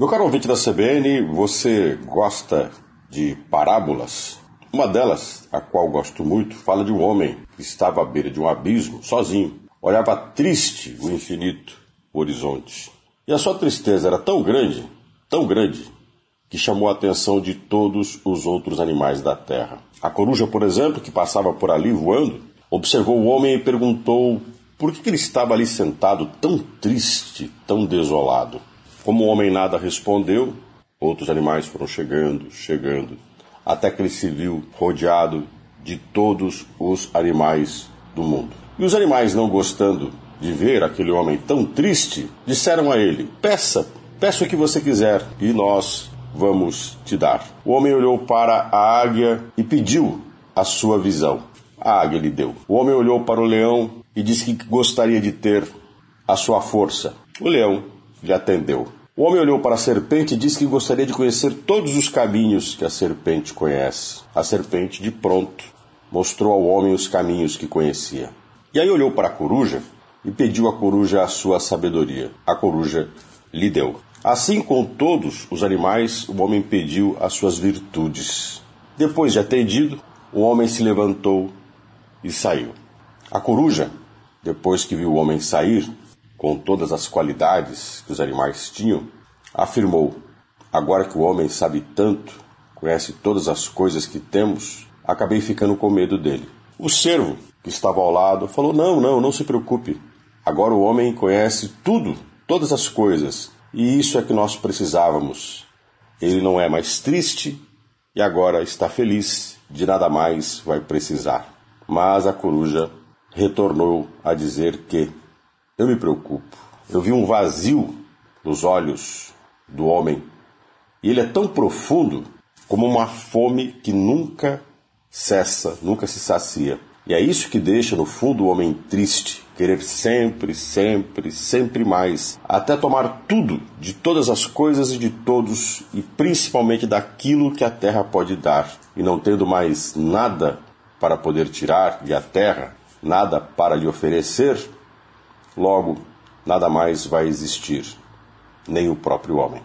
Meu caro ouvinte da CBN, você gosta de parábolas? Uma delas, a qual gosto muito, fala de um homem que estava à beira de um abismo, sozinho. Olhava triste o infinito, o horizonte. E a sua tristeza era tão grande, tão grande, que chamou a atenção de todos os outros animais da terra. A coruja, por exemplo, que passava por ali voando, observou o homem e perguntou por que ele estava ali sentado tão triste, tão desolado. Como o homem nada respondeu, outros animais foram chegando, chegando, até que ele se viu rodeado de todos os animais do mundo. E os animais, não gostando de ver aquele homem tão triste, disseram a ele: Peça, peça o que você quiser, e nós vamos te dar. O homem olhou para a águia e pediu a sua visão. A águia lhe deu. O homem olhou para o leão e disse que gostaria de ter a sua força. O leão lhe atendeu. O homem olhou para a serpente e disse que gostaria de conhecer todos os caminhos que a serpente conhece. A serpente, de pronto, mostrou ao homem os caminhos que conhecia. E aí olhou para a coruja e pediu à coruja a sua sabedoria. A coruja lhe deu. Assim com todos os animais, o homem pediu as suas virtudes. Depois de atendido, o homem se levantou e saiu. A coruja, depois que viu o homem sair, com todas as qualidades que os animais tinham, afirmou: Agora que o homem sabe tanto, conhece todas as coisas que temos, acabei ficando com medo dele. O servo, que estava ao lado, falou: Não, não, não se preocupe. Agora o homem conhece tudo, todas as coisas, e isso é que nós precisávamos. Ele não é mais triste e agora está feliz, de nada mais vai precisar. Mas a coruja retornou a dizer que eu me preocupo. Eu vi um vazio nos olhos do homem e ele é tão profundo como uma fome que nunca cessa, nunca se sacia. E é isso que deixa no fundo o homem triste, querer sempre, sempre, sempre mais, até tomar tudo de todas as coisas e de todos, e principalmente daquilo que a terra pode dar, e não tendo mais nada para poder tirar de a terra, nada para lhe oferecer, logo nada mais vai existir, nem o próprio homem.